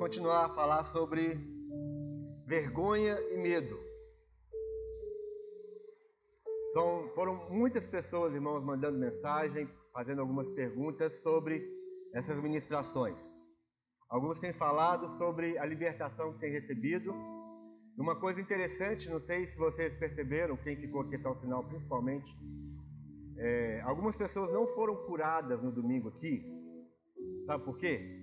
continuar a falar sobre vergonha e medo. São, foram muitas pessoas, irmãos, mandando mensagem, fazendo algumas perguntas sobre essas ministrações. Alguns têm falado sobre a libertação que têm recebido. Uma coisa interessante, não sei se vocês perceberam, quem ficou aqui até o final principalmente, é, algumas pessoas não foram curadas no domingo aqui. Sabe por quê?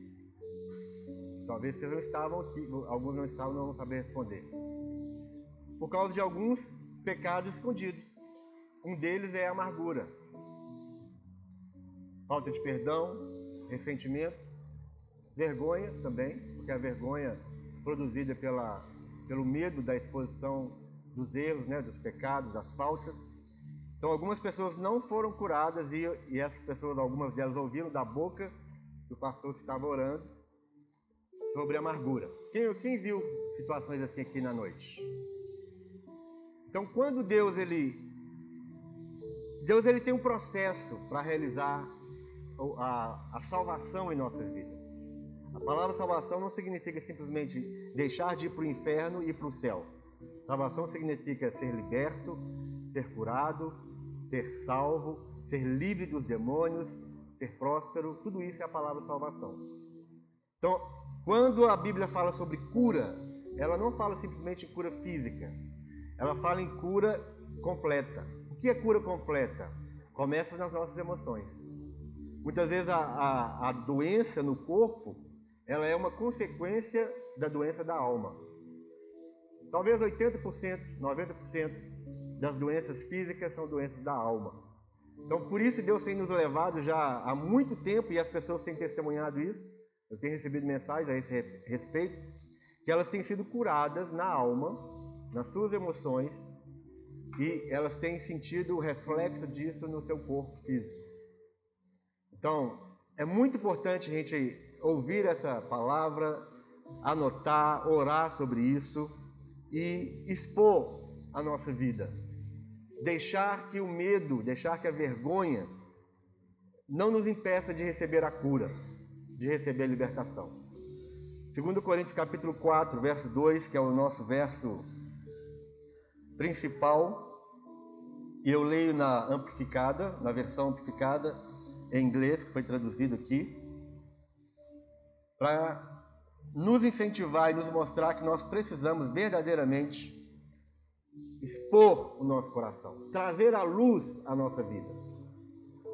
Talvez vocês não estavam aqui, alguns não estavam, não vão saber responder. Por causa de alguns pecados escondidos. Um deles é a amargura, falta de perdão, ressentimento, vergonha também, porque a vergonha produzida pela, pelo medo da exposição dos erros, né, dos pecados, das faltas. Então, algumas pessoas não foram curadas e, e essas pessoas, algumas delas ouviram da boca do pastor que estava orando sobre amargura. Quem, quem viu situações assim aqui na noite? Então, quando Deus ele Deus ele tem um processo para realizar a, a salvação em nossas vidas. A palavra salvação não significa simplesmente deixar de ir para o inferno e para o céu. Salvação significa ser liberto, ser curado, ser salvo, ser livre dos demônios, ser próspero. Tudo isso é a palavra salvação. Então, quando a Bíblia fala sobre cura, ela não fala simplesmente em cura física. Ela fala em cura completa. O que é cura completa? Começa nas nossas emoções. Muitas vezes a, a, a doença no corpo, ela é uma consequência da doença da alma. Talvez 80%, 90% das doenças físicas são doenças da alma. Então, por isso Deus tem nos levado já há muito tempo, e as pessoas têm testemunhado isso, eu tenho recebido mensagens a esse respeito, que elas têm sido curadas na alma, nas suas emoções, e elas têm sentido o reflexo disso no seu corpo físico. Então, é muito importante a gente ouvir essa palavra, anotar, orar sobre isso e expor a nossa vida. Deixar que o medo, deixar que a vergonha não nos impeça de receber a cura, de receber a libertação. 2 Coríntios capítulo 4, verso 2, que é o nosso verso principal, eu leio na amplificada, na versão amplificada em inglês, que foi traduzido aqui, para nos incentivar e nos mostrar que nós precisamos verdadeiramente expor o nosso coração, trazer à luz a nossa vida.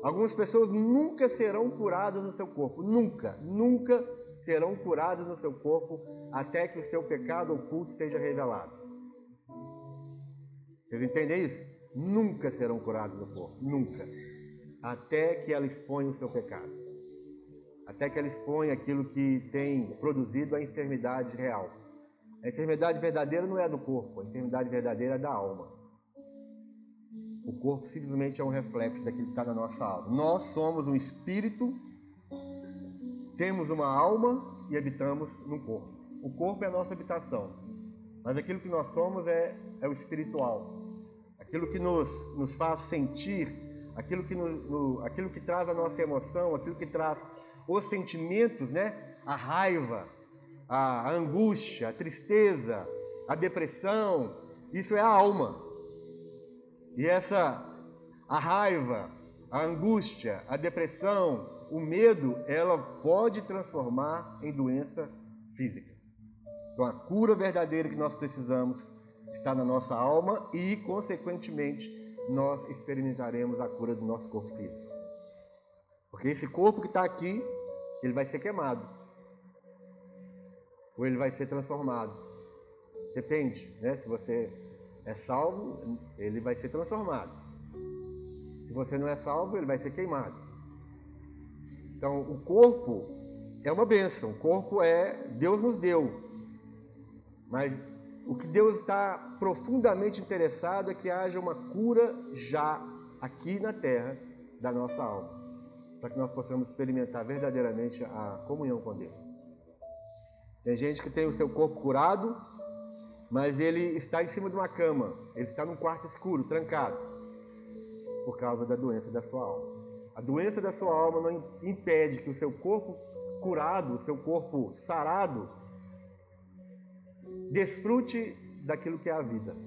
Algumas pessoas nunca serão curadas no seu corpo, nunca, nunca serão curadas no seu corpo até que o seu pecado oculto seja revelado. Vocês entendem isso? nunca serão curados do corpo, nunca. Até que ela exponha o seu pecado. Até que ela exponha aquilo que tem produzido a enfermidade real. A enfermidade verdadeira não é do corpo, a enfermidade verdadeira é da alma. O corpo simplesmente é um reflexo daquilo que está na nossa alma. Nós somos um espírito, temos uma alma e habitamos no corpo. O corpo é a nossa habitação, mas aquilo que nós somos é, é o espiritual aquilo que nos, nos faz sentir, aquilo que, no, aquilo que traz a nossa emoção, aquilo que traz os sentimentos, né? A raiva, a angústia, a tristeza, a depressão, isso é a alma. E essa, a raiva, a angústia, a depressão, o medo, ela pode transformar em doença física. Então, a cura verdadeira que nós precisamos está na nossa alma e, consequentemente, nós experimentaremos a cura do nosso corpo físico. Porque esse corpo que está aqui, ele vai ser queimado. Ou ele vai ser transformado. Depende, né? Se você é salvo, ele vai ser transformado. Se você não é salvo, ele vai ser queimado. Então, o corpo é uma bênção. O corpo é Deus nos deu. Mas o que Deus está profundamente interessado é que haja uma cura já aqui na terra da nossa alma, para que nós possamos experimentar verdadeiramente a comunhão com Deus. Tem gente que tem o seu corpo curado, mas ele está em cima de uma cama, ele está num quarto escuro, trancado, por causa da doença da sua alma. A doença da sua alma não impede que o seu corpo curado, o seu corpo sarado, desfrute daquilo que é a vida.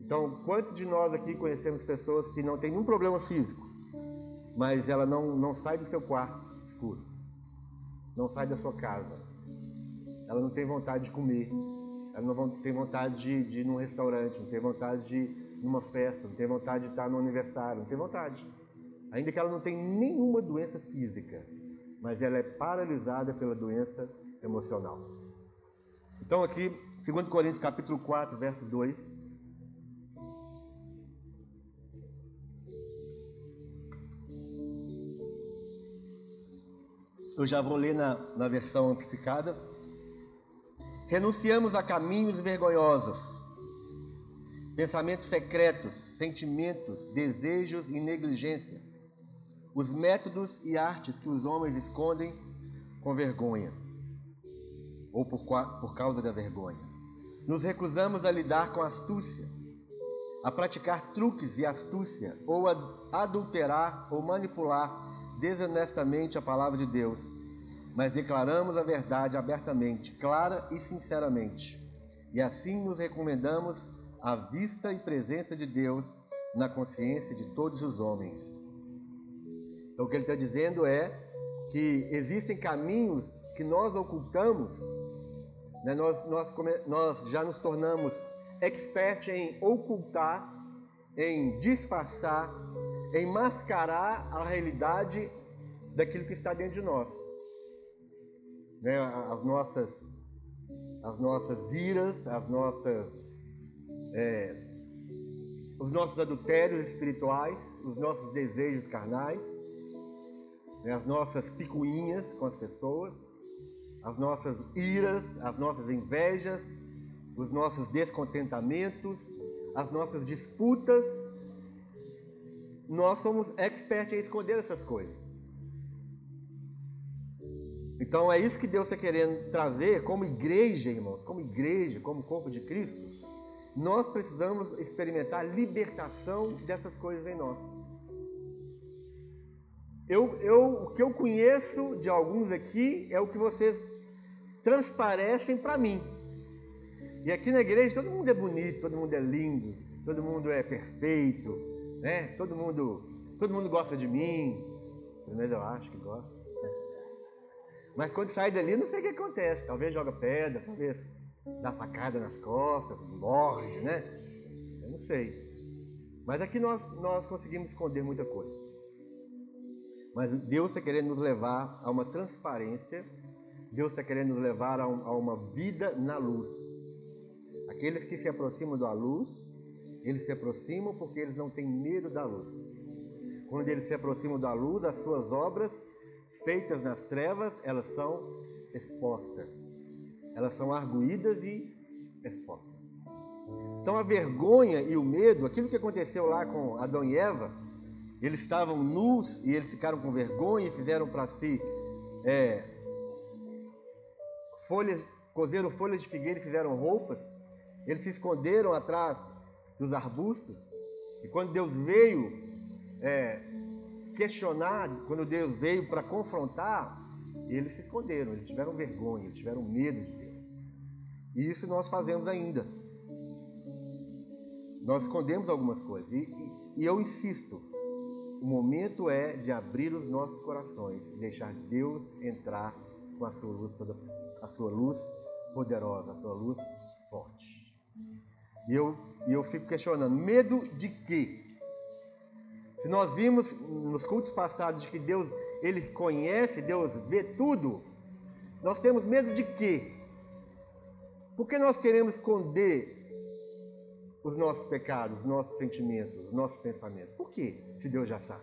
Então, quantos de nós aqui conhecemos pessoas que não têm nenhum problema físico, mas ela não, não sai do seu quarto escuro, não sai da sua casa, ela não tem vontade de comer, ela não tem vontade de, de ir num restaurante, não tem vontade de ir numa festa, não tem vontade de estar no aniversário, não tem vontade. Ainda que ela não tenha nenhuma doença física, mas ela é paralisada pela doença emocional. Então aqui, 2 Coríntios capítulo 4, verso 2. Eu já vou ler na, na versão amplificada. Renunciamos a caminhos vergonhosos, pensamentos secretos, sentimentos, desejos e negligência, os métodos e artes que os homens escondem com vergonha ou por, por causa da vergonha. Nos recusamos a lidar com astúcia, a praticar truques e astúcia, ou a adulterar ou manipular desonestamente a palavra de Deus, mas declaramos a verdade abertamente, clara e sinceramente, e assim nos recomendamos à vista e presença de Deus na consciência de todos os homens. Então, o que ele está dizendo é que existem caminhos que nós ocultamos, né? nós, nós, nós já nos tornamos expert em ocultar, em disfarçar, em mascarar a realidade daquilo que está dentro de nós. Né? As nossas as nossas iras, as nossas é, os nossos adultérios espirituais, os nossos desejos carnais, né, as nossas picuinhas com as pessoas, as nossas iras, as nossas invejas, os nossos descontentamentos, as nossas disputas. Nós somos expertos em esconder essas coisas. Então é isso que Deus está querendo trazer como igreja, irmãos, como igreja, como corpo de Cristo nós precisamos experimentar libertação dessas coisas em nós. Eu, eu, o que eu conheço de alguns aqui é o que vocês transparecem para mim. E aqui na igreja todo mundo é bonito, todo mundo é lindo, todo mundo é perfeito, né? Todo mundo, todo mundo gosta de mim. Pelo menos eu acho que gosta. Mas quando sai dali, não sei o que acontece. Talvez joga pedra, talvez dá facada nas costas, morde, né? Eu não sei. Mas aqui nós, nós conseguimos esconder muita coisa. Mas Deus está querendo nos levar a uma transparência, Deus está querendo nos levar a, um, a uma vida na luz. Aqueles que se aproximam da luz, eles se aproximam porque eles não têm medo da luz. Quando eles se aproximam da luz, as suas obras feitas nas trevas, elas são expostas elas são arguídas e expostas. Então a vergonha e o medo, aquilo que aconteceu lá com Adão e Eva, eles estavam nus e eles ficaram com vergonha e fizeram para si é, folhas, cozeram folhas de figueira e fizeram roupas. Eles se esconderam atrás dos arbustos. E quando Deus veio é, questionar, quando Deus veio para confrontar, eles se esconderam, eles tiveram vergonha, eles tiveram medo de Deus. E isso nós fazemos ainda. Nós escondemos algumas coisas. E, e, e eu insisto, o momento é de abrir os nossos corações e deixar Deus entrar com a sua luz toda, a sua luz poderosa, a sua luz forte. E eu, eu fico questionando, medo de quê? Se nós vimos nos cultos passados de que Deus ele conhece, Deus vê tudo. Nós temos medo de quê? Por que nós queremos esconder os nossos pecados, os nossos sentimentos, os nossos pensamentos? Por quê? Se Deus já sabe.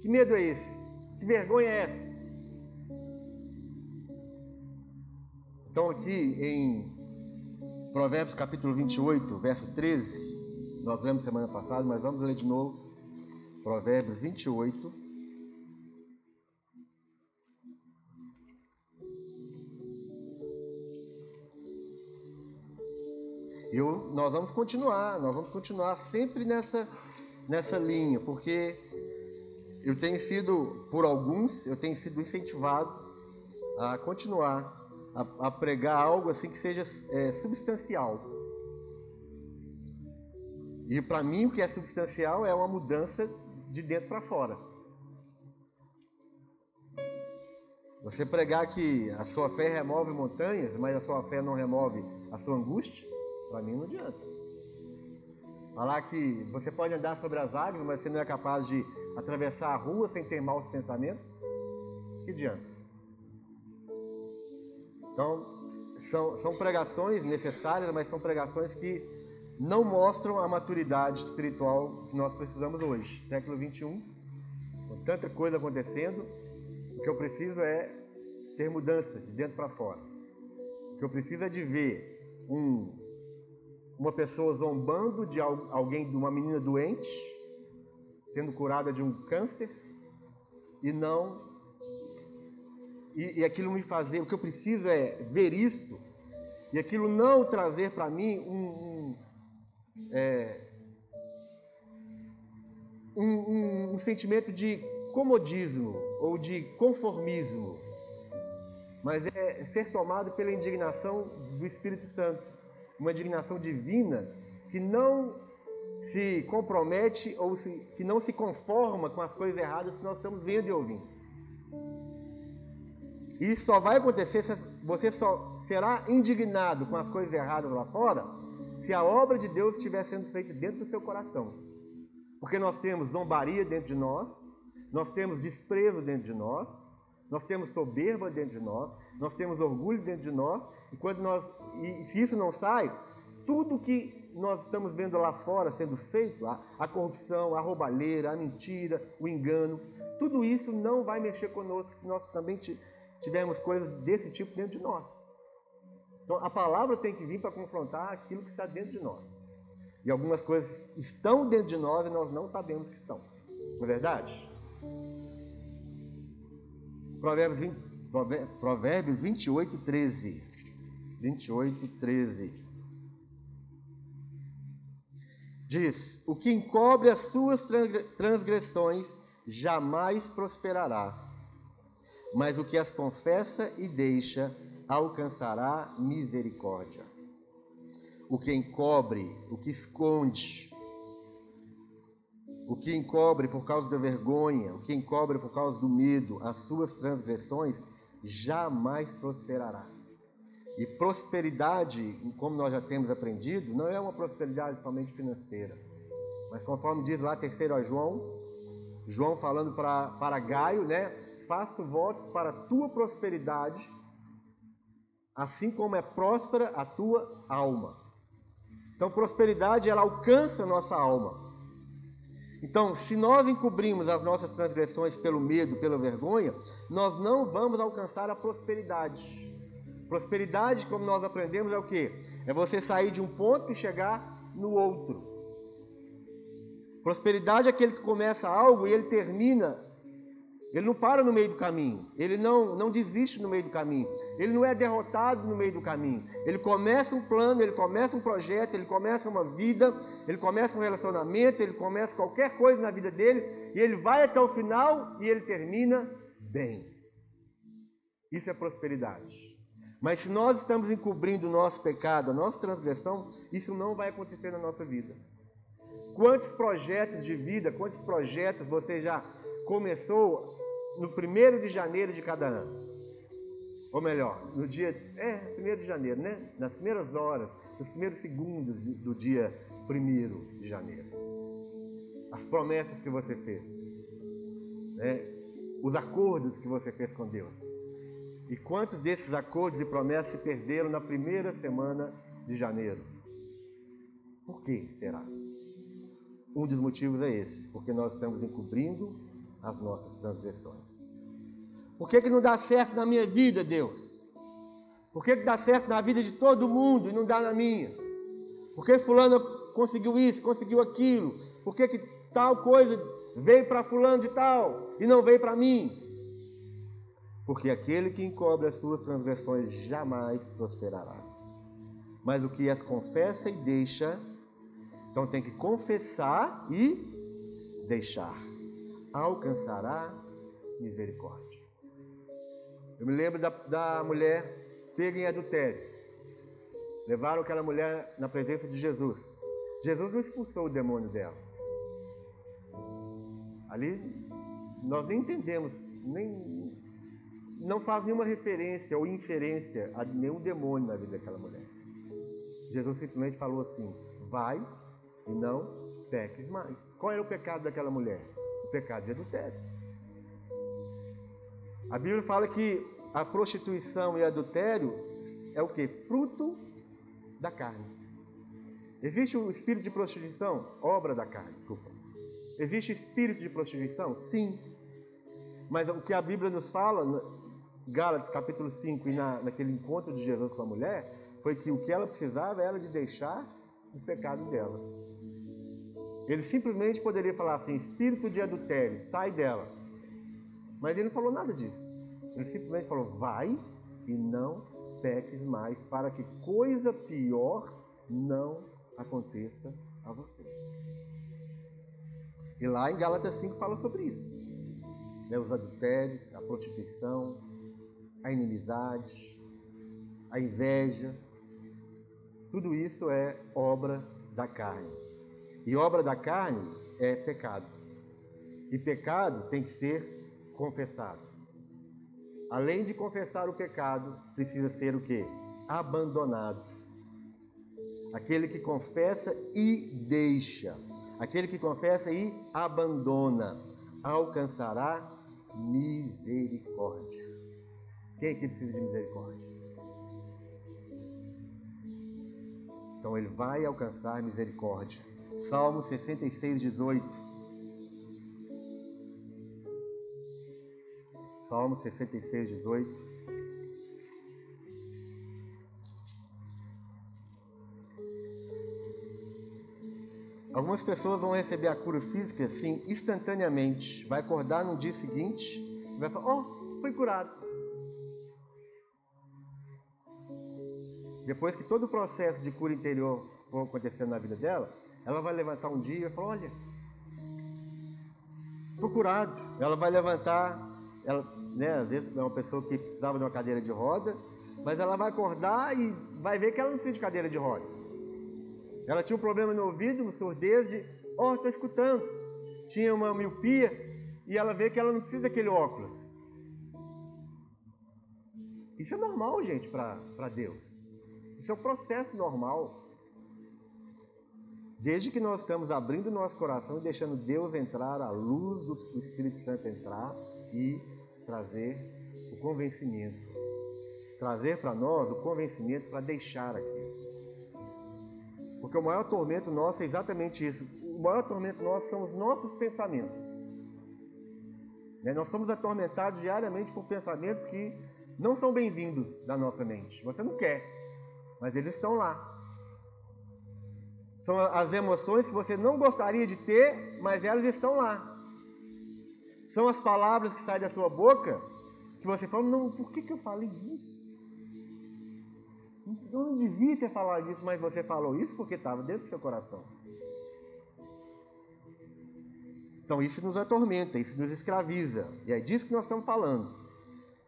Que medo é esse? Que vergonha é essa? Então, aqui em Provérbios capítulo 28, verso 13, nós lemos semana passada, mas vamos ler de novo. Provérbios 28, eu, nós vamos continuar, nós vamos continuar sempre nessa, nessa linha, porque eu tenho sido, por alguns, eu tenho sido incentivado a continuar a, a pregar algo assim que seja é, substancial. E para mim o que é substancial é uma mudança de dentro para fora. Você pregar que a sua fé remove montanhas, mas a sua fé não remove a sua angústia, para mim não adianta. Falar que você pode andar sobre as águas, mas você não é capaz de atravessar a rua sem ter maus pensamentos, que adianta? Então, são, são pregações necessárias, mas são pregações que não mostram a maturidade espiritual que nós precisamos hoje, século 21, com tanta coisa acontecendo, o que eu preciso é ter mudança de dentro para fora. O que eu preciso é de ver um, uma pessoa zombando de alguém, de uma menina doente, sendo curada de um câncer, e não e, e aquilo me fazer, o que eu preciso é ver isso, e aquilo não trazer para mim um, é, um, um, um sentimento de comodismo ou de conformismo, mas é ser tomado pela indignação do Espírito Santo, uma indignação divina que não se compromete ou se, que não se conforma com as coisas erradas que nós estamos vendo e ouvindo. Isso só vai acontecer se você só será indignado com as coisas erradas lá fora se a obra de Deus estiver sendo feita dentro do seu coração. Porque nós temos zombaria dentro de nós, nós temos desprezo dentro de nós, nós temos soberba dentro de nós, nós temos orgulho dentro de nós, e quando nós e se isso não sai, tudo que nós estamos vendo lá fora sendo feito, a, a corrupção, a roubalheira, a mentira, o engano, tudo isso não vai mexer conosco se nós também tivermos coisas desse tipo dentro de nós. Então a palavra tem que vir para confrontar aquilo que está dentro de nós. E algumas coisas estão dentro de nós e nós não sabemos que estão. Não é verdade? Provérbios, 20, Provérbios 28, 13. 28, 13. Diz: O que encobre as suas transgressões jamais prosperará mas o que as confessa e deixa alcançará misericórdia. O que encobre, o que esconde, o que encobre por causa da vergonha, o que encobre por causa do medo, as suas transgressões, jamais prosperará. E prosperidade, como nós já temos aprendido, não é uma prosperidade somente financeira, mas conforme diz lá terceiro a João, João falando para, para Gaio, né? faço votos para a tua prosperidade, assim como é próspera a tua alma. Então, prosperidade ela alcança a nossa alma. Então, se nós encobrimos as nossas transgressões pelo medo, pela vergonha, nós não vamos alcançar a prosperidade. Prosperidade, como nós aprendemos, é o que? É você sair de um ponto e chegar no outro. Prosperidade é aquele que começa algo e ele termina ele não para no meio do caminho, ele não, não desiste no meio do caminho, ele não é derrotado no meio do caminho. Ele começa um plano, ele começa um projeto, ele começa uma vida, ele começa um relacionamento, ele começa qualquer coisa na vida dele e ele vai até o final e ele termina bem. Isso é prosperidade. Mas se nós estamos encobrindo o nosso pecado, a nossa transgressão, isso não vai acontecer na nossa vida. Quantos projetos de vida, quantos projetos você já começou no primeiro de janeiro de cada ano. Ou melhor, no dia. É, primeiro de janeiro, né? Nas primeiras horas, nos primeiros segundos do dia primeiro de janeiro. As promessas que você fez. Né? Os acordos que você fez com Deus. E quantos desses acordos e promessas se perderam na primeira semana de janeiro? Por que será? Um dos motivos é esse, porque nós estamos encobrindo as nossas transgressões. Por que, que não dá certo na minha vida, Deus? Por que, que dá certo na vida de todo mundo e não dá na minha? Por que fulano conseguiu isso, conseguiu aquilo? Por que, que tal coisa veio para fulano de tal e não veio para mim? Porque aquele que encobre as suas transgressões jamais prosperará. Mas o que as confessa e deixa, então tem que confessar e deixar alcançará misericórdia. Eu me lembro da, da mulher pega em adultério. Levaram aquela mulher na presença de Jesus. Jesus não expulsou o demônio dela. Ali nós nem entendemos, nem não faz nenhuma referência ou inferência a nenhum demônio na vida daquela mulher. Jesus simplesmente falou assim: vai e não peques mais. Qual era o pecado daquela mulher? O pecado de adultério. A Bíblia fala que a prostituição e adultério é o que? Fruto da carne. Existe o espírito de prostituição? Obra da carne, desculpa. Existe espírito de prostituição? Sim. Mas o que a Bíblia nos fala, Gálatas capítulo 5, e na, naquele encontro de Jesus com a mulher, foi que o que ela precisava era de deixar o pecado dela. Ele simplesmente poderia falar assim: espírito de adultério, sai dela. Mas ele não falou nada disso. Ele simplesmente falou: vai e não peques mais, para que coisa pior não aconteça a você. E lá em Gálatas 5 fala sobre isso. Né, os adultérios, a prostituição, a inimizade, a inveja, tudo isso é obra da carne. E obra da carne é pecado. E pecado tem que ser confessado. Além de confessar o pecado, precisa ser o que? Abandonado. Aquele que confessa e deixa. Aquele que confessa e abandona alcançará misericórdia. Quem aqui precisa de misericórdia? Então ele vai alcançar misericórdia. Salmo 66, 18. Salmo 66, 18. Algumas pessoas vão receber a cura física assim instantaneamente. Vai acordar no dia seguinte e vai falar: Oh, fui curado. Depois que todo o processo de cura interior for acontecendo na vida dela, ela vai levantar um dia e falar: Olha, estou curado. Ela vai levantar, ela, né, às vezes é uma pessoa que precisava de uma cadeira de roda, mas ela vai acordar e vai ver que ela não precisa de cadeira de roda. Ela tinha um problema no ouvido, uma surdez de, ó, oh, escutando. Tinha uma miopia e ela vê que ela não precisa daquele óculos. Isso é normal, gente, para Deus. Isso é um processo normal. Desde que nós estamos abrindo nosso coração e deixando Deus entrar, a luz do Espírito Santo entrar e trazer o convencimento. Trazer para nós o convencimento para deixar aquilo. Porque o maior tormento nosso é exatamente isso. O maior tormento nosso são os nossos pensamentos. Né? Nós somos atormentados diariamente por pensamentos que não são bem-vindos da nossa mente. Você não quer mas eles estão lá. São as emoções que você não gostaria de ter, mas elas estão lá. São as palavras que saem da sua boca que você fala, não, por que, que eu falei isso? Eu não devia ter falado isso, mas você falou isso porque estava dentro do seu coração. Então isso nos atormenta, isso nos escraviza. E é disso que nós estamos falando.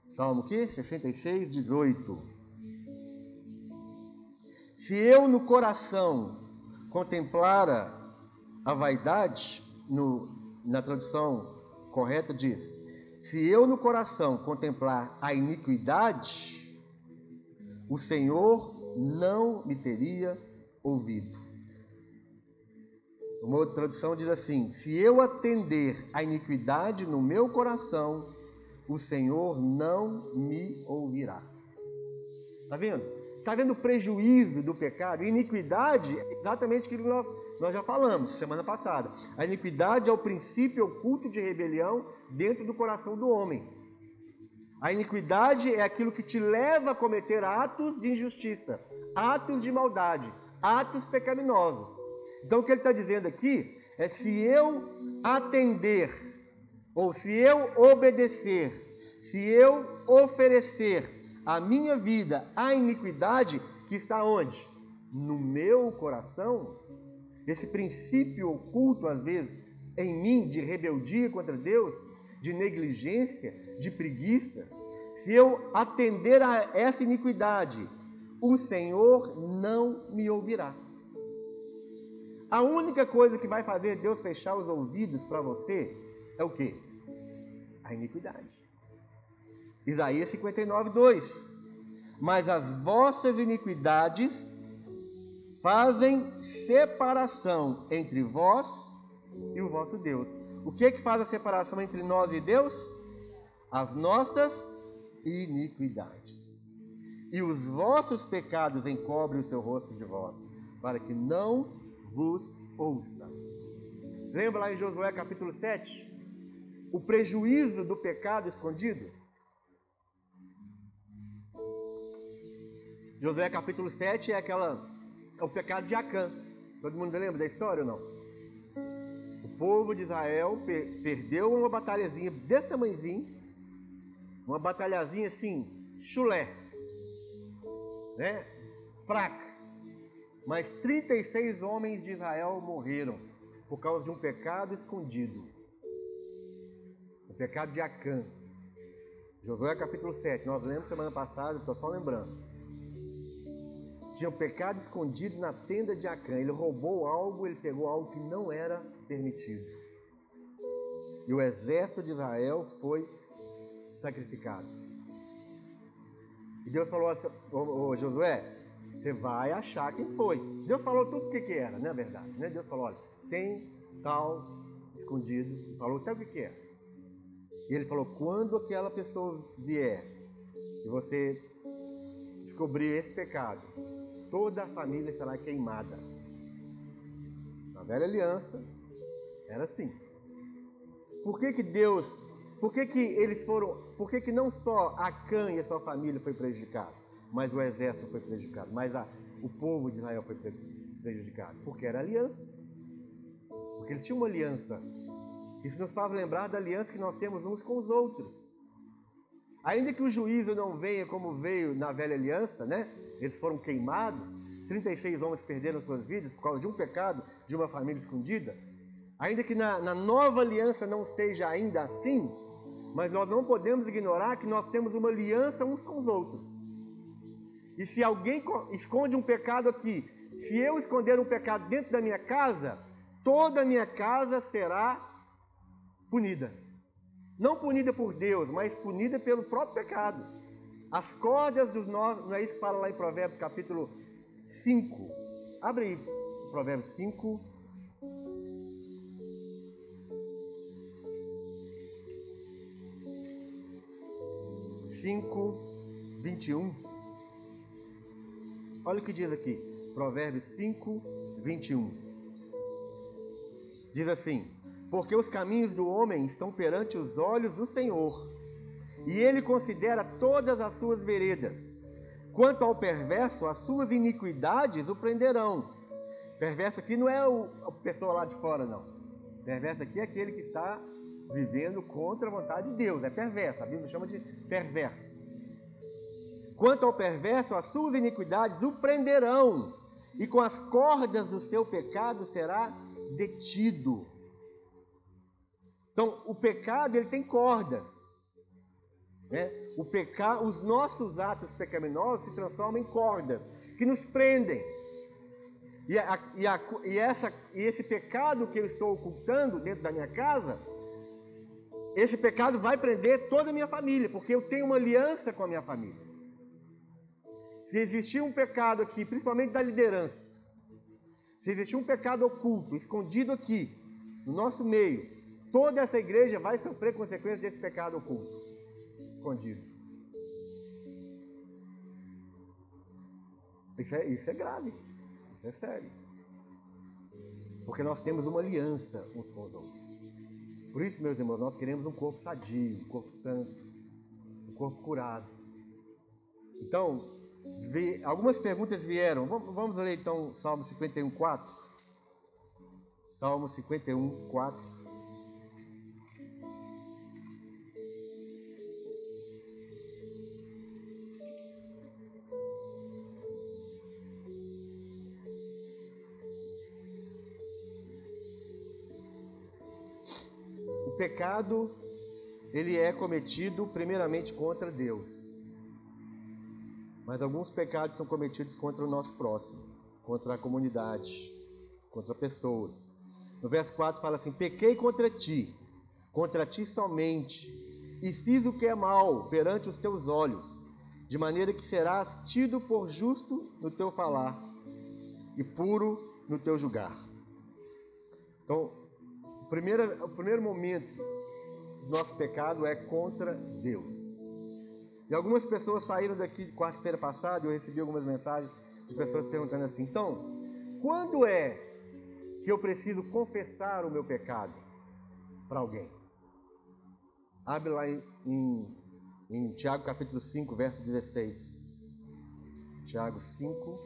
Salmo que? 66, 18. Se eu no coração contemplara a vaidade, no, na tradução correta diz: se eu no coração contemplar a iniquidade, o Senhor não me teria ouvido. Uma outra tradução diz assim: se eu atender a iniquidade no meu coração, o Senhor não me ouvirá. Está vendo? Está vendo o prejuízo do pecado? Iniquidade é exatamente aquilo que nós, nós já falamos semana passada. A iniquidade é o princípio oculto de rebelião dentro do coração do homem. A iniquidade é aquilo que te leva a cometer atos de injustiça, atos de maldade, atos pecaminosos. Então o que ele está dizendo aqui é se eu atender, ou se eu obedecer, se eu oferecer a minha vida, a iniquidade que está onde? No meu coração. Esse princípio oculto, às vezes, em mim, de rebeldia contra Deus, de negligência, de preguiça, se eu atender a essa iniquidade, o Senhor não me ouvirá. A única coisa que vai fazer Deus fechar os ouvidos para você é o que? A iniquidade. Isaías 59, 2. Mas as vossas iniquidades fazem separação entre vós e o vosso Deus. O que é que faz a separação entre nós e Deus? As nossas iniquidades. E os vossos pecados encobrem o seu rosto de vós, para que não vos ouça. Lembra lá em Josué capítulo 7? O prejuízo do pecado escondido? Josué capítulo 7 é aquela é o pecado de Acã. Todo mundo lembra da história ou não? O povo de Israel per perdeu uma batalhazinha desse tamanhozinho, uma batalhazinha assim, chulé, né? Fraca. Mas 36 homens de Israel morreram por causa de um pecado escondido. O pecado de Acã. Josué capítulo 7, nós lemos semana passada, estou só lembrando tinha um pecado escondido na tenda de Acã. Ele roubou algo, ele pegou algo que não era permitido. E o exército de Israel foi sacrificado. E Deus falou assim, ô, Josué, você vai achar quem foi. Deus falou tudo o que, que era, não é verdade? Né? Deus falou, olha, tem tal escondido, falou até o que, que é. E ele falou, quando aquela pessoa vier e você descobrir esse pecado, toda a família será queimada. Na velha aliança era assim. Por que, que Deus, por que, que eles foram, por que, que não só Acã e a sua família foi prejudicado, mas o exército foi prejudicado, mas a, o povo de Israel foi prejudicado? Porque era aliança. Porque eles tinham uma aliança. Isso nos faz lembrar da aliança que nós temos uns com os outros. Ainda que o juízo não venha como veio na velha aliança, né? eles foram queimados, 36 homens perderam suas vidas por causa de um pecado de uma família escondida. Ainda que na, na nova aliança não seja ainda assim, mas nós não podemos ignorar que nós temos uma aliança uns com os outros. E se alguém esconde um pecado aqui, se eu esconder um pecado dentro da minha casa, toda a minha casa será punida. Não punida por Deus, mas punida pelo próprio pecado. As cordas dos nossos. Não é isso que fala lá em Provérbios capítulo 5. Abre aí, Provérbios 5. Cinco, vinte e um. Olha o que diz aqui, Provérbios 5, 21. Diz assim: Porque os caminhos do homem estão perante os olhos do Senhor, e ele considera todas as suas veredas. Quanto ao perverso, as suas iniquidades o prenderão. Perverso aqui não é o, a pessoa lá de fora, não. Perverso aqui é aquele que está vivendo contra a vontade de Deus. É perverso. A Bíblia chama de perverso. Quanto ao perverso, as suas iniquidades o prenderão, e com as cordas do seu pecado será detido. Então, o pecado ele tem cordas. Né? O pecar, os nossos atos pecaminosos se transformam em cordas que nos prendem. E, a, e, a, e, essa, e esse pecado que eu estou ocultando dentro da minha casa, esse pecado vai prender toda a minha família, porque eu tenho uma aliança com a minha família. Se existir um pecado aqui, principalmente da liderança, se existir um pecado oculto, escondido aqui, no nosso meio, toda essa igreja vai sofrer consequências desse pecado oculto escondido. Isso é, isso é grave, isso é sério. Porque nós temos uma aliança uns com os outros. Por isso, meus irmãos, nós queremos um corpo sadio, um corpo santo, um corpo curado. Então, algumas perguntas vieram. Vamos ler então Salmo 51, 4. Salmo 51, 4. Pecado ele é cometido primeiramente contra Deus. Mas alguns pecados são cometidos contra o nosso próximo, contra a comunidade, contra pessoas. No verso 4 fala assim: Pequei contra ti, contra ti somente, e fiz o que é mal perante os teus olhos, de maneira que serás tido por justo no teu falar e puro no teu julgar. Então, o primeiro, o primeiro momento do nosso pecado é contra Deus. E algumas pessoas saíram daqui de quarta-feira passada, eu recebi algumas mensagens de pessoas perguntando assim: então, quando é que eu preciso confessar o meu pecado para alguém? Abre lá em, em, em Tiago capítulo 5, verso 16. Tiago 5,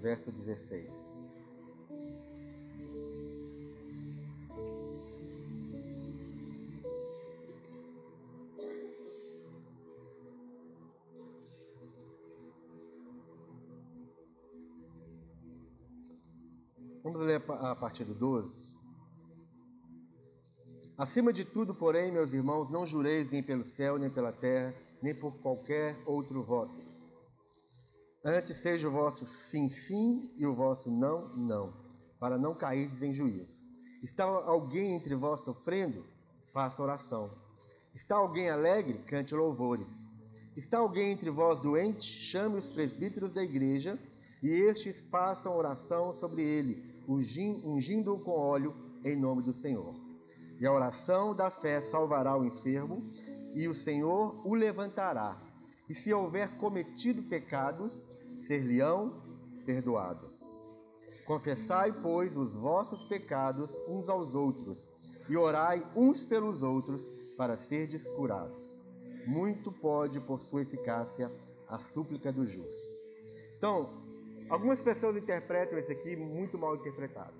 verso 16. A partir do 12. Acima de tudo, porém, meus irmãos, não jureis nem pelo céu, nem pela terra, nem por qualquer outro voto. Antes seja o vosso sim, sim e o vosso não, não, para não cairdes em juízo. Está alguém entre vós sofrendo? Faça oração. Está alguém alegre? Cante louvores. Está alguém entre vós doente? Chame os presbíteros da igreja e estes façam oração sobre ele, ungindo-o com óleo em nome do Senhor. E a oração da fé salvará o enfermo, e o Senhor o levantará. E se houver cometido pecados, ser-lhe-ão perdoados. Confessai, pois, os vossos pecados uns aos outros, e orai uns pelos outros, para serdes curados. Muito pode, por sua eficácia, a súplica do justo. Então, Algumas pessoas interpretam isso aqui muito mal interpretado.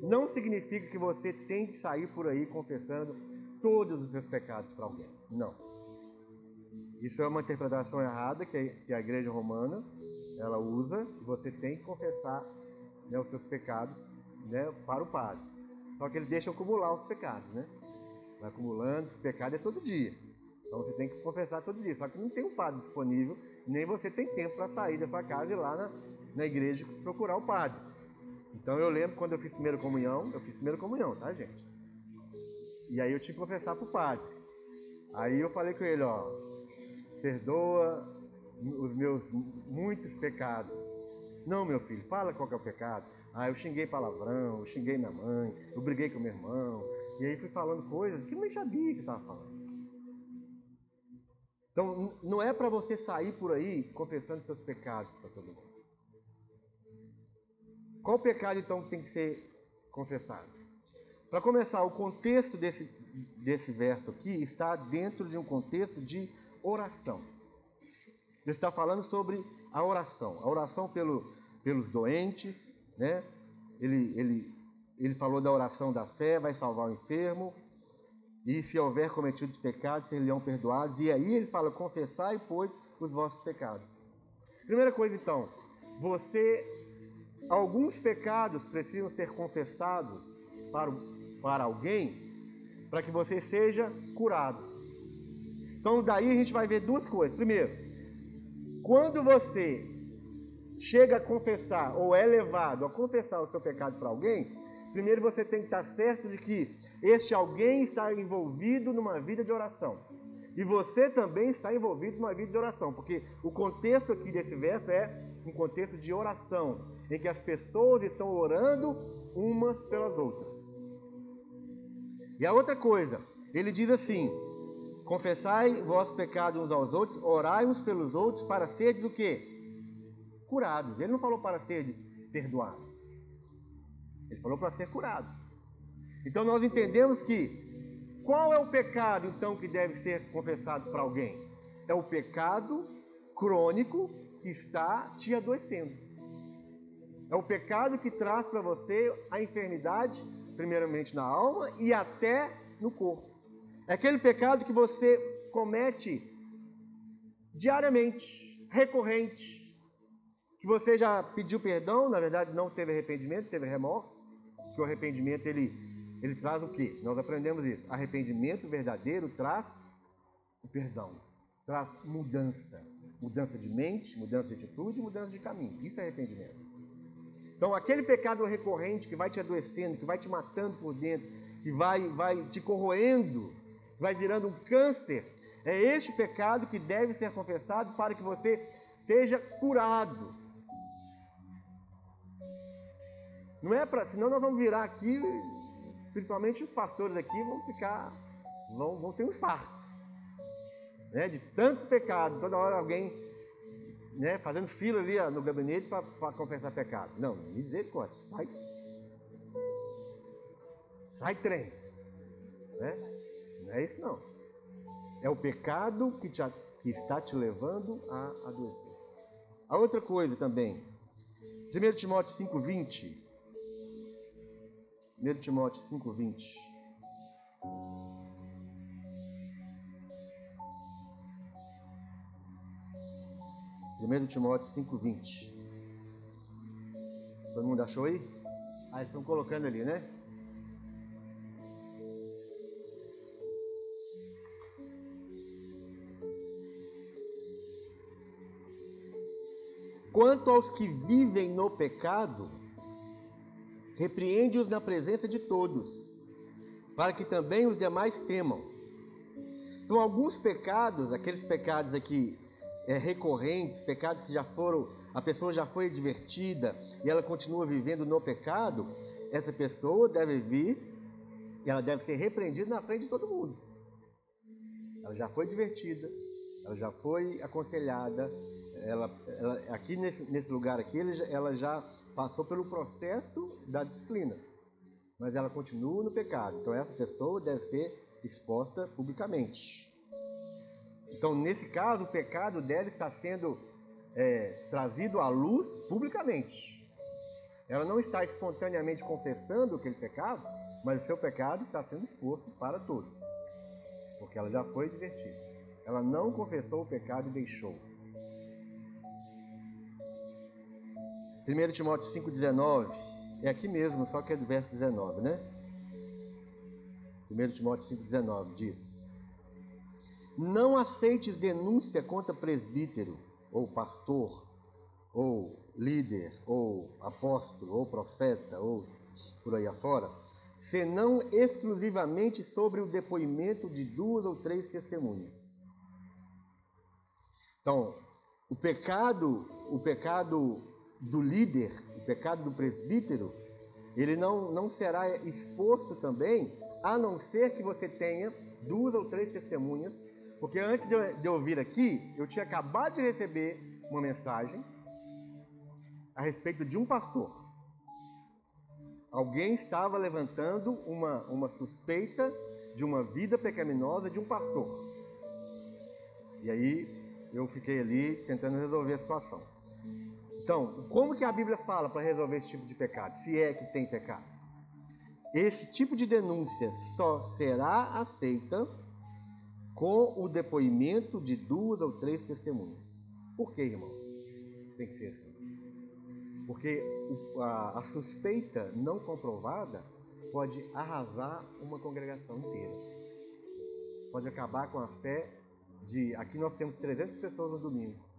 Não significa que você tem que sair por aí confessando todos os seus pecados para alguém. Não. Isso é uma interpretação errada que a igreja romana ela usa. Você tem que confessar né, os seus pecados né, para o padre. Só que ele deixa acumular os pecados, né? Vai acumulando, pecado é todo dia. Então você tem que confessar todo dia. Só que não tem um padre disponível nem você tem tempo para sair da sua casa e ir lá na, na igreja procurar o padre. Então eu lembro quando eu fiz primeira comunhão, eu fiz primeira comunhão, tá, gente? E aí eu tinha que confessar pro padre. Aí eu falei com ele, ó, perdoa os meus muitos pecados. Não, meu filho, fala qual é o pecado. Ah, eu xinguei palavrão, eu xinguei minha mãe, eu briguei com meu irmão. E aí fui falando coisas que eu nem sabia que estava falando. Então, não é para você sair por aí confessando seus pecados para todo mundo. Qual pecado então tem que ser confessado? Para começar, o contexto desse, desse verso aqui está dentro de um contexto de oração. Ele está falando sobre a oração, a oração pelo, pelos doentes, né? Ele, ele, ele falou da oração da fé, vai salvar o enfermo, e se houver cometido pecados, serão perdoados. E aí ele fala: confessai, pois, os vossos pecados. Primeira coisa, então, você, alguns pecados precisam ser confessados para, para alguém, para que você seja curado. Então, daí a gente vai ver duas coisas. Primeiro, quando você chega a confessar ou é levado a confessar o seu pecado para alguém, primeiro você tem que estar certo de que este alguém está envolvido numa vida de oração. E você também está envolvido numa vida de oração, porque o contexto aqui desse verso é um contexto de oração, em que as pessoas estão orando umas pelas outras. E a outra coisa, ele diz assim: confessai vossos pecados uns aos outros, orai uns pelos outros para seres o quê? Curados. Ele não falou para seres perdoados. Ele falou para ser curado. Então nós entendemos que qual é o pecado então que deve ser confessado para alguém? É o pecado crônico que está te adoecendo. É o pecado que traz para você a enfermidade, primeiramente na alma e até no corpo. É aquele pecado que você comete diariamente, recorrente, que você já pediu perdão, na verdade não teve arrependimento, teve remorso, que o arrependimento ele ele traz o quê? Nós aprendemos isso. Arrependimento verdadeiro traz o perdão, traz mudança. Mudança de mente, mudança de atitude, mudança de caminho. Isso é arrependimento. Então, aquele pecado recorrente que vai te adoecendo, que vai te matando por dentro, que vai, vai te corroendo, vai virando um câncer, é este pecado que deve ser confessado para que você seja curado. Não é para, senão nós vamos virar aqui, principalmente os pastores aqui vão ficar, vão, vão ter um infarto, né? De tanto pecado, toda hora alguém, né? Fazendo fila ali no gabinete para confessar pecado. Não, misericórdia, sai, sai trem, né? Não é isso não. É o pecado que, te, que está te levando a adoecer. A outra coisa também, 1 Timóteo 5,20. 1 Timóteo 5,20. Primeiro Timóteo 5,20. Todo mundo achou aí? Eles estão colocando ali, né? Quanto aos que vivem no pecado, repreende-os na presença de todos, para que também os demais temam. Então, alguns pecados, aqueles pecados aqui é, recorrentes, pecados que já foram, a pessoa já foi divertida e ela continua vivendo no pecado, essa pessoa deve vir e ela deve ser repreendida na frente de todo mundo. Ela já foi divertida, ela já foi aconselhada, ela, ela, aqui nesse, nesse lugar aqui, ela já passou pelo processo da disciplina, mas ela continua no pecado. Então essa pessoa deve ser exposta publicamente. Então nesse caso o pecado dela está sendo é, trazido à luz publicamente. Ela não está espontaneamente confessando aquele pecado, mas o seu pecado está sendo exposto para todos, porque ela já foi divertida. Ela não confessou o pecado e deixou. 1 Timóteo 5,19, é aqui mesmo, só que é do verso 19, né? 1 Timóteo 5,19 diz: Não aceites denúncia contra presbítero, ou pastor, ou líder, ou apóstolo, ou profeta, ou por aí afora, senão exclusivamente sobre o depoimento de duas ou três testemunhas. Então, o pecado, o pecado do líder, o pecado do presbítero, ele não, não será exposto também, a não ser que você tenha duas ou três testemunhas, porque antes de eu, de eu vir aqui, eu tinha acabado de receber uma mensagem a respeito de um pastor. Alguém estava levantando uma, uma suspeita de uma vida pecaminosa de um pastor. E aí eu fiquei ali tentando resolver a situação. Então, como que a Bíblia fala para resolver esse tipo de pecado? Se é que tem pecado. Esse tipo de denúncia só será aceita com o depoimento de duas ou três testemunhas. Por que, irmãos? Tem que ser assim. Porque a, a suspeita não comprovada pode arrasar uma congregação inteira. Pode acabar com a fé de. Aqui nós temos 300 pessoas no domingo.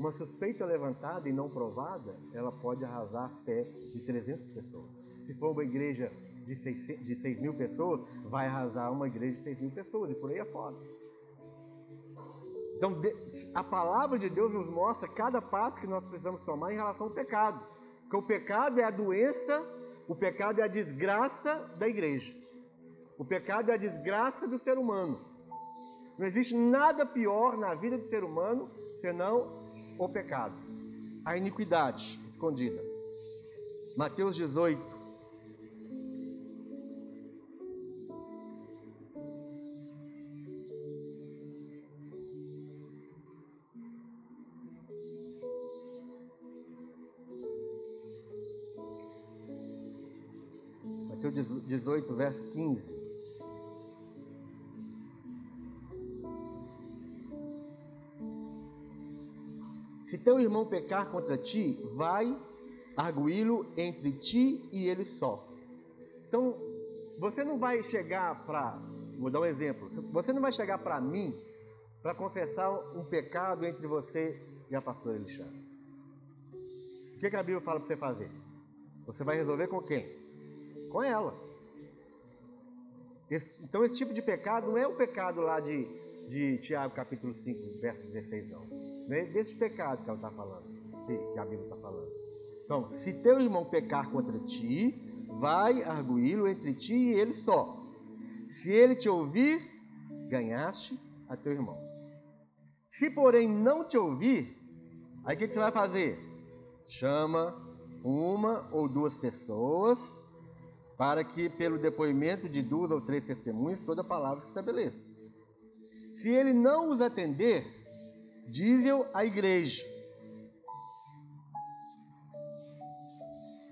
Uma suspeita levantada e não provada, ela pode arrasar a fé de 300 pessoas. Se for uma igreja de 6, de 6 mil pessoas, vai arrasar uma igreja de 6 mil pessoas e por aí afora. Então, a palavra de Deus nos mostra cada passo que nós precisamos tomar em relação ao pecado. Porque o pecado é a doença, o pecado é a desgraça da igreja. O pecado é a desgraça do ser humano. Não existe nada pior na vida do ser humano senão o pecado, a iniquidade escondida. Mateus 18. Mateus 18, verso 15. Se teu irmão pecar contra ti, vai arguí-lo entre ti e ele só. Então, você não vai chegar para, vou dar um exemplo, você não vai chegar para mim para confessar um pecado entre você e a pastora Alexandre. O que, que a Bíblia fala para você fazer? Você vai resolver com quem? Com ela. Esse, então esse tipo de pecado não é o pecado lá de, de Tiago capítulo 5, verso 16, não. Não é desse pecado que ela está falando, que, a Bíblia está falando. Então, se teu irmão pecar contra ti, vai arguí-lo entre ti e ele só. Se ele te ouvir, ganhaste a teu irmão. Se porém não te ouvir, aí o que, que você vai fazer? Chama uma ou duas pessoas, para que pelo depoimento de duas ou três testemunhas toda palavra se estabeleça. Se ele não os atender, diz-o à igreja.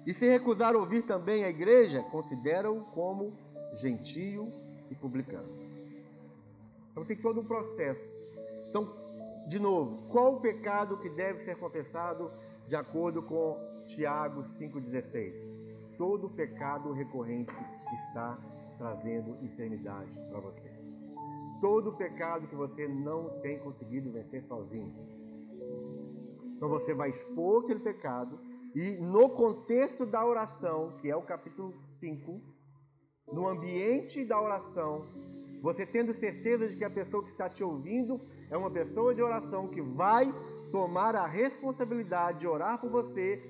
E se recusar ouvir também a igreja, considera-o como gentio e publicano. Então tem todo um processo. Então, de novo, qual o pecado que deve ser confessado de acordo com Tiago 5,16? Todo pecado recorrente está trazendo enfermidade para você. Todo pecado que você não tem conseguido vencer sozinho. Então você vai expor aquele pecado e no contexto da oração, que é o capítulo 5, no ambiente da oração, você tendo certeza de que a pessoa que está te ouvindo é uma pessoa de oração que vai tomar a responsabilidade de orar por você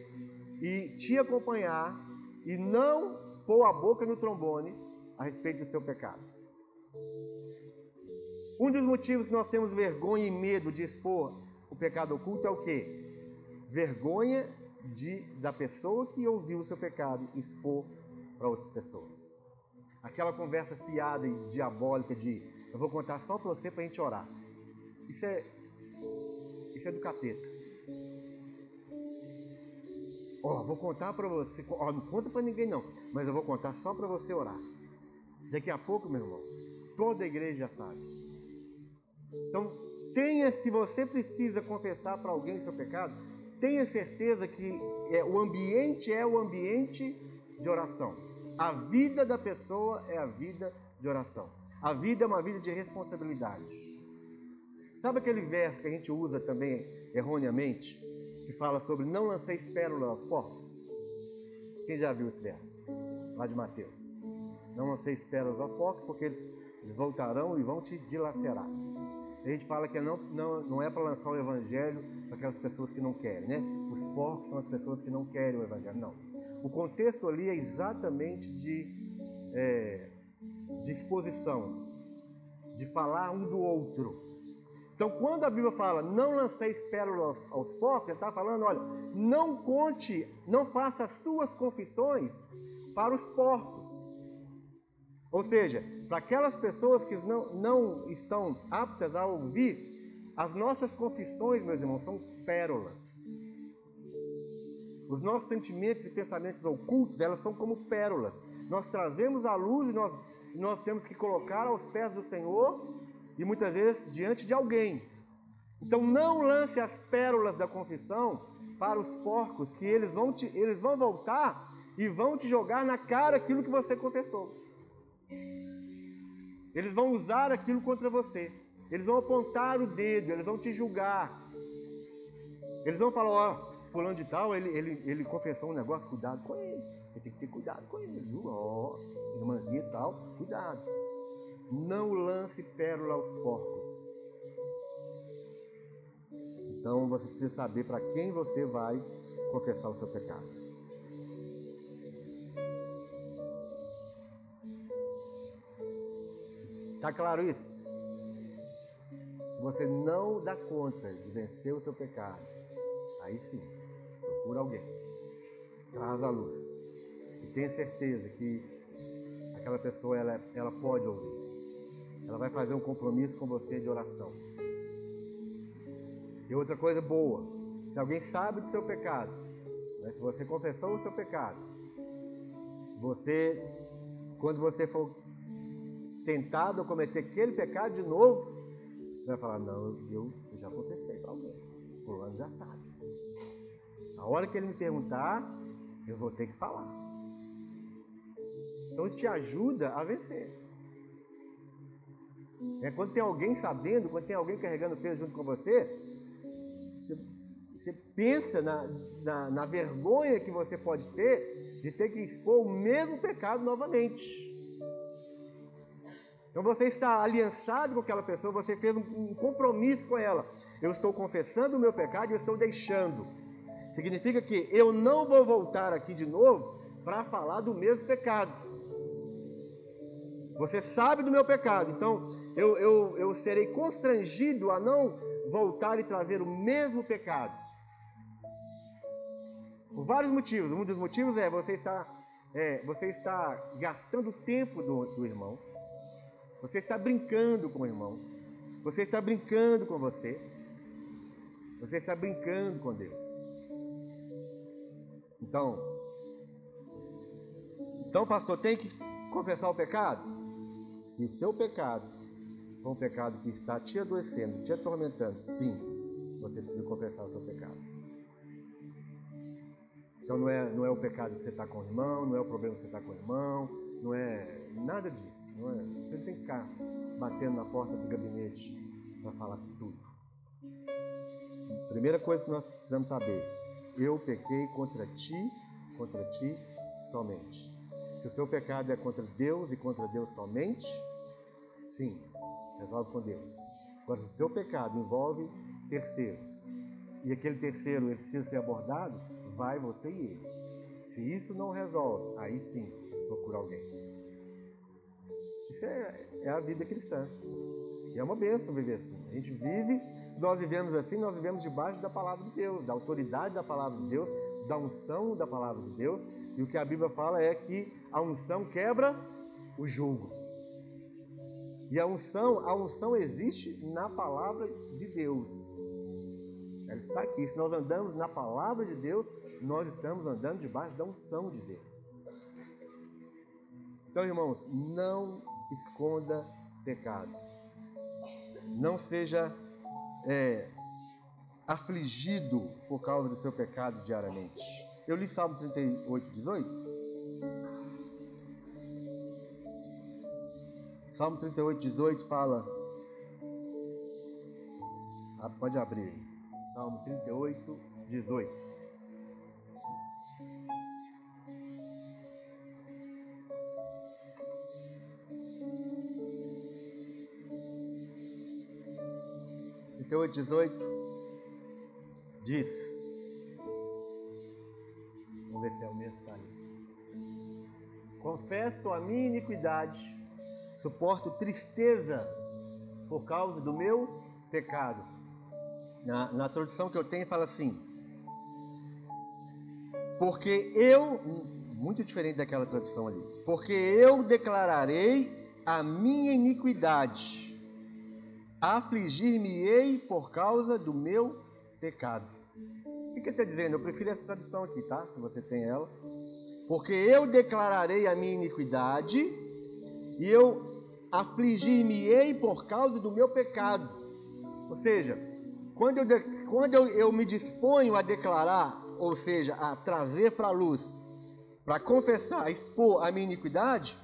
e te acompanhar e não pôr a boca no trombone a respeito do seu pecado. Um dos motivos que nós temos vergonha e medo de expor o pecado oculto é o quê? Vergonha de, da pessoa que ouviu o seu pecado expor para outras pessoas. Aquela conversa fiada e diabólica de eu vou contar só para você para a gente orar. Isso é, isso é do capeta. Ó, oh, vou contar para você, oh, não conta para ninguém não, mas eu vou contar só para você orar. Daqui a pouco, meu irmão, toda a igreja já sabe. Então, tenha, se você precisa confessar para alguém seu pecado, tenha certeza que é, o ambiente é o ambiente de oração. A vida da pessoa é a vida de oração. A vida é uma vida de responsabilidade. Sabe aquele verso que a gente usa também erroneamente, que fala sobre não lanceis pérolas aos porcos? Quem já viu esse verso? Lá de Mateus. Não lanceis pérolas aos porcos, porque eles, eles voltarão e vão te dilacerar. A gente fala que não, não, não é para lançar o evangelho para aquelas pessoas que não querem, né? Os porcos são as pessoas que não querem o evangelho. Não. O contexto ali é exatamente de, é, de exposição, de falar um do outro. Então, quando a Bíblia fala não lanceis pérolas aos, aos porcos, ele está falando, olha, não conte, não faça as suas confissões para os porcos. Ou seja, para aquelas pessoas que não, não estão aptas a ouvir, as nossas confissões, meus irmãos, são pérolas. Os nossos sentimentos e pensamentos ocultos, elas são como pérolas. Nós trazemos à luz e nós, nós temos que colocar aos pés do Senhor e muitas vezes diante de alguém. Então não lance as pérolas da confissão para os porcos, que eles vão, te, eles vão voltar e vão te jogar na cara aquilo que você confessou. Eles vão usar aquilo contra você. Eles vão apontar o dedo, eles vão te julgar. Eles vão falar, ó, fulano de tal, ele, ele, ele confessou um negócio, cuidado com ele. Você tem que ter cuidado com ele, viu? Ó, irmãzinha e tal, cuidado. Não lance pérola aos porcos. Então você precisa saber para quem você vai confessar o seu pecado. Está claro isso? Você não dá conta de vencer o seu pecado, aí sim, procura alguém, traz a luz e tenha certeza que aquela pessoa ela, ela pode ouvir. Ela vai fazer um compromisso com você de oração. E outra coisa boa, se alguém sabe do seu pecado, né, se você confessou o seu pecado, você, quando você for tentado a cometer aquele pecado de novo, você vai falar: Não, eu, eu já confessei para alguém. Fulano já sabe. A hora que ele me perguntar, eu vou ter que falar. Então isso te ajuda a vencer. É, quando tem alguém sabendo, quando tem alguém carregando peso junto com você, você, você pensa na, na, na vergonha que você pode ter de ter que expor o mesmo pecado novamente. Então você está aliançado com aquela pessoa, você fez um, compromisso com ela. Eu estou confessando o meu pecado e eu estou deixando. Significa que eu não vou voltar aqui de novo para falar do mesmo pecado. Você sabe do meu pecado, então eu, eu, eu serei constrangido a não voltar e trazer o mesmo pecado. Por vários motivos. Um dos motivos é você está, é, você está gastando tempo do, do irmão. Você está brincando com o irmão. Você está brincando com você. Você está brincando com Deus. Então, então pastor, tem que confessar o pecado? Se o seu pecado for um pecado que está te adoecendo, te atormentando, sim, você precisa confessar o seu pecado. Então não é, não é o pecado que você está com o irmão, não é o problema que você está com o irmão, não é nada disso. Não é, você não tem que ficar batendo na porta do gabinete para falar tudo. Primeira coisa que nós precisamos saber: eu pequei contra ti, contra ti somente. Se o seu pecado é contra Deus e contra Deus somente, sim, resolve com Deus. Agora, se o seu pecado envolve terceiros e aquele terceiro ele precisa ser abordado, vai você e ele. Se isso não resolve, aí sim, procura alguém. Isso é, é a vida cristã. E é uma bênção viver assim. A gente vive, se nós vivemos assim, nós vivemos debaixo da palavra de Deus, da autoridade da palavra de Deus, da unção da palavra de Deus. E o que a Bíblia fala é que a unção quebra o jugo. E a unção, a unção existe na palavra de Deus. Ela está aqui. Se nós andamos na palavra de Deus, nós estamos andando debaixo da unção de Deus. Então, irmãos, não esconda pecado. Não seja é, afligido por causa do seu pecado diariamente. Eu li Salmo 38, 18. Salmo 38, 18 fala. Ah, pode abrir. Salmo 38, 18. Trinta e oito, dezoito diz. Vamos ver se é o mesmo está ali. Confesso a minha iniquidade suporto tristeza por causa do meu pecado. Na, na tradução que eu tenho, fala assim: Porque eu, muito diferente daquela tradução ali, porque eu declararei a minha iniquidade, afligir-me-ei por causa do meu pecado. O que, ele está dizendo? Eu prefiro essa tradução aqui, tá? Se você tem ela. Porque eu declararei a minha iniquidade e eu afligir-me-ei por causa do meu pecado. Ou seja, quando, eu, de, quando eu, eu me disponho a declarar, ou seja, a trazer para a luz, para confessar, expor a minha iniquidade,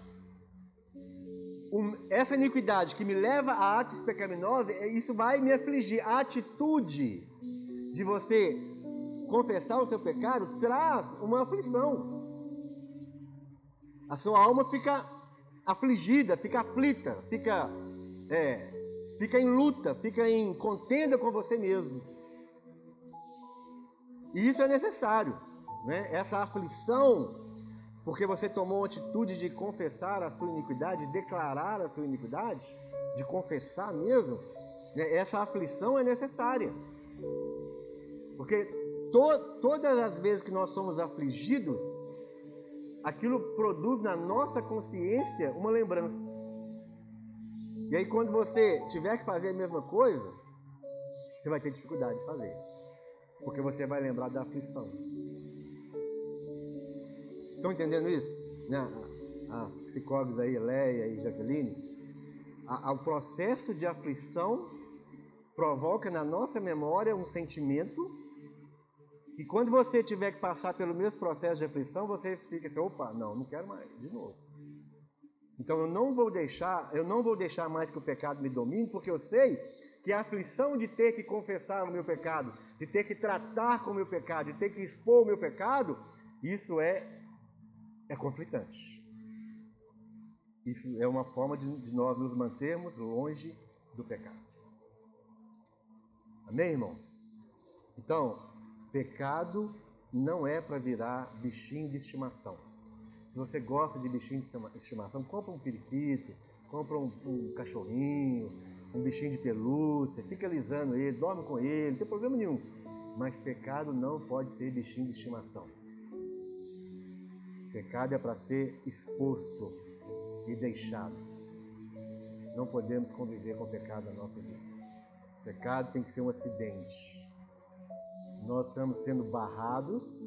essa iniquidade que me leva a atos pecaminosos, é, isso vai me afligir. A atitude de você confessar o seu pecado traz uma aflição. A sua alma fica afligida, fica aflita, fica, é, fica em luta, fica em contenda com você mesmo. E isso é necessário, né? Essa aflição, porque você tomou a atitude de confessar a sua iniquidade, de declarar a sua iniquidade, de confessar mesmo, né? essa aflição é necessária. Porque to, todas as vezes que nós somos afligidos, aquilo produz na nossa consciência uma lembrança. E aí, quando você tiver que fazer a mesma coisa, você vai ter dificuldade de fazer, porque você vai lembrar da aflição. Estão entendendo isso? Né? As psicólogas aí, Leia e Jaqueline, o processo de aflição provoca na nossa memória um sentimento que quando você tiver que passar pelo mesmo processo de aflição, você fica assim, opa, não, não quero mais, de novo. Então eu não vou deixar, eu não vou deixar mais que o pecado me domine, porque eu sei que a aflição de ter que confessar o meu pecado, de ter que tratar com o meu pecado, de ter que expor o meu pecado, isso é é conflitante. Isso é uma forma de, de nós nos mantermos longe do pecado. Amém, irmãos? Então, pecado não é para virar bichinho de estimação. Se você gosta de bichinho de estimação, compra um periquito, compra um, um cachorrinho, um bichinho de pelúcia, fica alisando ele, dorme com ele, não tem problema nenhum. Mas pecado não pode ser bichinho de estimação. Pecado é para ser exposto e deixado. Não podemos conviver com o pecado na nossa vida. Pecado tem que ser um acidente. Nós estamos sendo barrados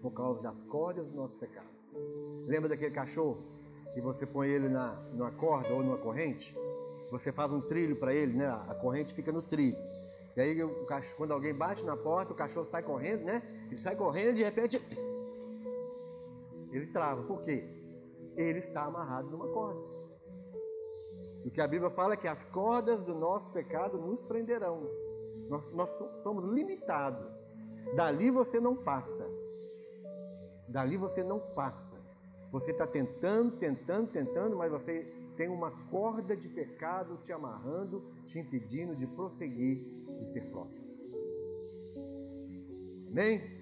por causa das cordas do nosso pecado. Lembra daquele cachorro que você põe ele na, numa corda ou numa corrente? Você faz um trilho para ele, né? A corrente fica no trilho. E aí, o cachorro, quando alguém bate na porta, o cachorro sai correndo, né? Ele sai correndo e de repente ele trava. Por quê? Ele está amarrado numa corda. O que a Bíblia fala é que as cordas do nosso pecado nos prenderão. Nós, nós somos limitados. Dali você não passa. Dali você não passa. Você está tentando, tentando, tentando, mas você tem uma corda de pecado te amarrando, te impedindo de prosseguir e ser próximo. Amém?